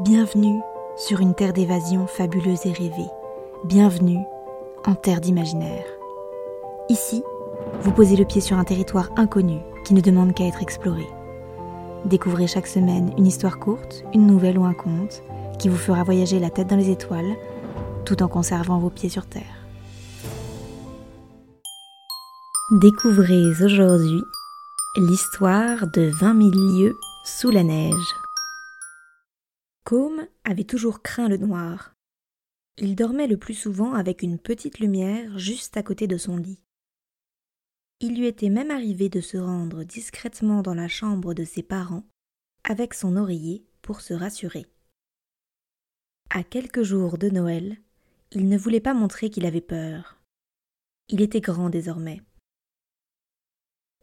Bienvenue sur une terre d'évasion fabuleuse et rêvée. Bienvenue en terre d'imaginaire. Ici, vous posez le pied sur un territoire inconnu qui ne demande qu'à être exploré. Découvrez chaque semaine une histoire courte, une nouvelle ou un conte qui vous fera voyager la tête dans les étoiles tout en conservant vos pieds sur terre. Découvrez aujourd'hui l'histoire de 20 000 lieues sous la neige. Combe avait toujours craint le noir. Il dormait le plus souvent avec une petite lumière juste à côté de son lit. Il lui était même arrivé de se rendre discrètement dans la chambre de ses parents avec son oreiller pour se rassurer. À quelques jours de Noël, il ne voulait pas montrer qu'il avait peur. Il était grand désormais.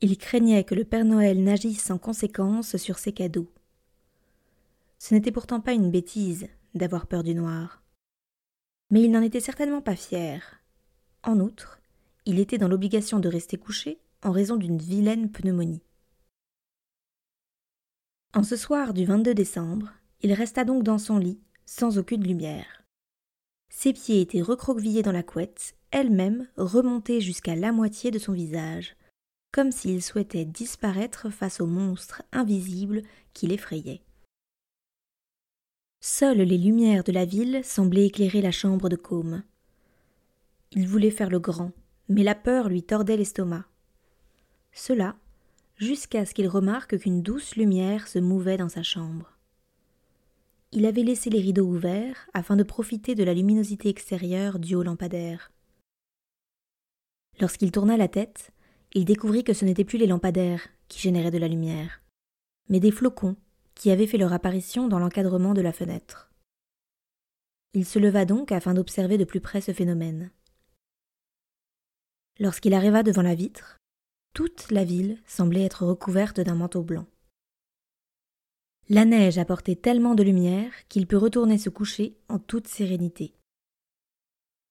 Il craignait que le Père Noël n'agisse en conséquence sur ses cadeaux. Ce n'était pourtant pas une bêtise d'avoir peur du noir. Mais il n'en était certainement pas fier. En outre, il était dans l'obligation de rester couché en raison d'une vilaine pneumonie. En ce soir du 22 décembre, il resta donc dans son lit, sans aucune lumière. Ses pieds étaient recroquevillés dans la couette, elle-même remontée jusqu'à la moitié de son visage, comme s'il souhaitait disparaître face au monstre invisible qui l'effrayait. Seules les lumières de la ville semblaient éclairer la chambre de Côme. Il voulait faire le grand, mais la peur lui tordait l'estomac. Cela, jusqu'à ce qu'il remarque qu'une douce lumière se mouvait dans sa chambre. Il avait laissé les rideaux ouverts afin de profiter de la luminosité extérieure du haut lampadaire. Lorsqu'il tourna la tête, il découvrit que ce n'étaient plus les lampadaires qui généraient de la lumière, mais des flocons qui avaient fait leur apparition dans l'encadrement de la fenêtre. Il se leva donc afin d'observer de plus près ce phénomène. Lorsqu'il arriva devant la vitre, toute la ville semblait être recouverte d'un manteau blanc. La neige apportait tellement de lumière qu'il put retourner se coucher en toute sérénité.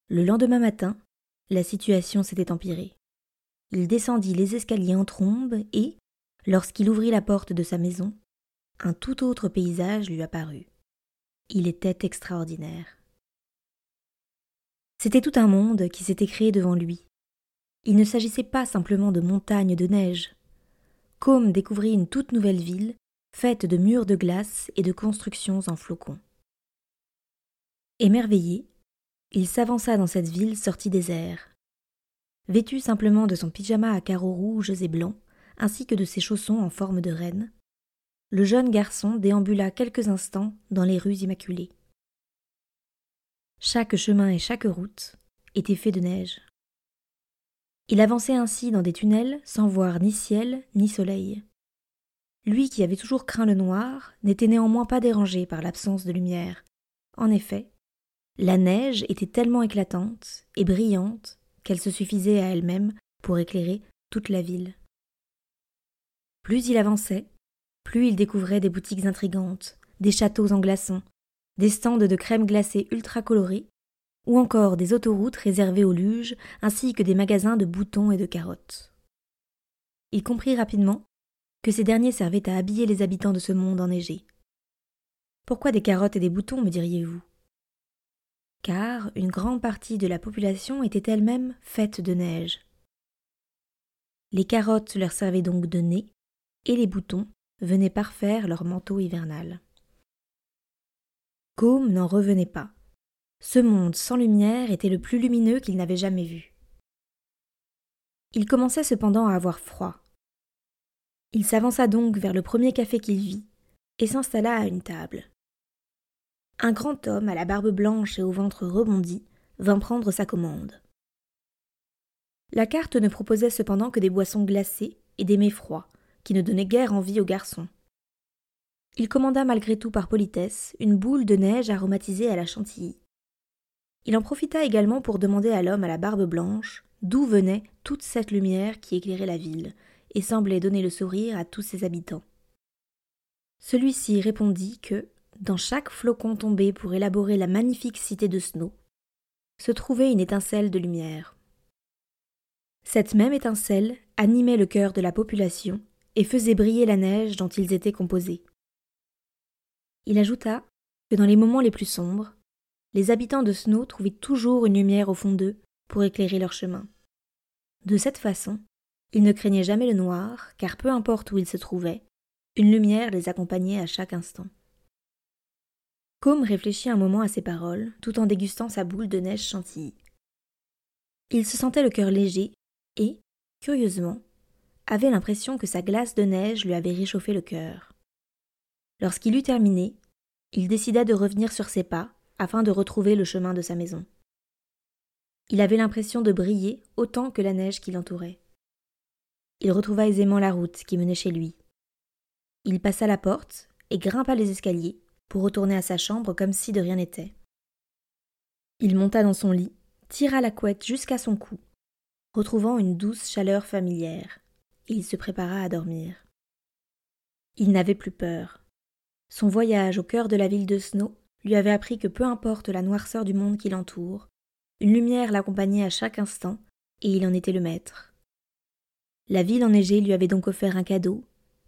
Le lendemain matin, la situation s'était empirée. Il descendit les escaliers en trombe et, lorsqu'il ouvrit la porte de sa maison, un tout autre paysage lui apparut. Il était extraordinaire. C'était tout un monde qui s'était créé devant lui. Il ne s'agissait pas simplement de montagnes de neige. Combe découvrit une toute nouvelle ville, faite de murs de glace et de constructions en flocons. Émerveillé, il s'avança dans cette ville sortie des airs. Vêtu simplement de son pyjama à carreaux rouges et blancs, ainsi que de ses chaussons en forme de reine, le jeune garçon déambula quelques instants dans les rues immaculées. Chaque chemin et chaque route étaient faits de neige. Il avançait ainsi dans des tunnels sans voir ni ciel ni soleil. Lui qui avait toujours craint le noir n'était néanmoins pas dérangé par l'absence de lumière. En effet, la neige était tellement éclatante et brillante qu'elle se suffisait à elle-même pour éclairer toute la ville. Plus il avançait, plus il découvrait des boutiques intrigantes, des châteaux en glaçons, des stands de crème glacée ultra colorés, ou encore des autoroutes réservées aux luges, ainsi que des magasins de boutons et de carottes. Il comprit rapidement que ces derniers servaient à habiller les habitants de ce monde enneigé. Pourquoi des carottes et des boutons, me diriez-vous? Car une grande partie de la population était elle-même faite de neige. Les carottes leur servaient donc de nez, et les boutons venaient parfaire leur manteau hivernal. Combe n'en revenait pas. Ce monde sans lumière était le plus lumineux qu'il n'avait jamais vu. Il commençait cependant à avoir froid. Il s'avança donc vers le premier café qu'il vit et s'installa à une table. Un grand homme à la barbe blanche et au ventre rebondi vint prendre sa commande. La carte ne proposait cependant que des boissons glacées et des mets froids, qui ne donnait guère envie aux garçons. Il commanda malgré tout par politesse une boule de neige aromatisée à la chantilly. Il en profita également pour demander à l'homme à la barbe blanche d'où venait toute cette lumière qui éclairait la ville et semblait donner le sourire à tous ses habitants. Celui-ci répondit que, dans chaque flocon tombé pour élaborer la magnifique cité de Snow, se trouvait une étincelle de lumière. Cette même étincelle animait le cœur de la population et faisait briller la neige dont ils étaient composés. Il ajouta que dans les moments les plus sombres, les habitants de Snow trouvaient toujours une lumière au fond d'eux pour éclairer leur chemin. De cette façon, ils ne craignaient jamais le noir, car peu importe où ils se trouvaient, une lumière les accompagnait à chaque instant. Combe réfléchit un moment à ces paroles, tout en dégustant sa boule de neige chantilly. Il se sentait le cœur léger et, curieusement, avait l'impression que sa glace de neige lui avait réchauffé le cœur. Lorsqu'il eut terminé, il décida de revenir sur ses pas afin de retrouver le chemin de sa maison. Il avait l'impression de briller autant que la neige qui l'entourait. Il retrouva aisément la route qui menait chez lui. Il passa la porte et grimpa les escaliers pour retourner à sa chambre comme si de rien n'était. Il monta dans son lit, tira la couette jusqu'à son cou, retrouvant une douce chaleur familière, il se prépara à dormir. Il n'avait plus peur. Son voyage au cœur de la ville de Snow lui avait appris que peu importe la noirceur du monde qui l'entoure, une lumière l'accompagnait à chaque instant, et il en était le maître. La ville enneigée lui avait donc offert un cadeau,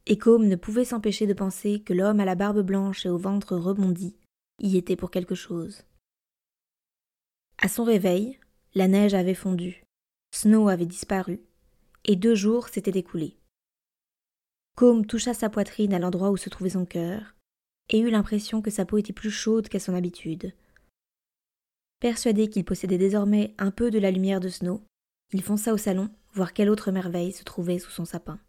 et Combe ne pouvait s'empêcher de penser que l'homme à la barbe blanche et au ventre rebondi y était pour quelque chose. À son réveil, la neige avait fondu, Snow avait disparu, et deux jours s'étaient écoulés. Combe toucha sa poitrine à l'endroit où se trouvait son cœur, et eut l'impression que sa peau était plus chaude qu'à son habitude. Persuadé qu'il possédait désormais un peu de la lumière de Snow, il fonça au salon voir quelle autre merveille se trouvait sous son sapin.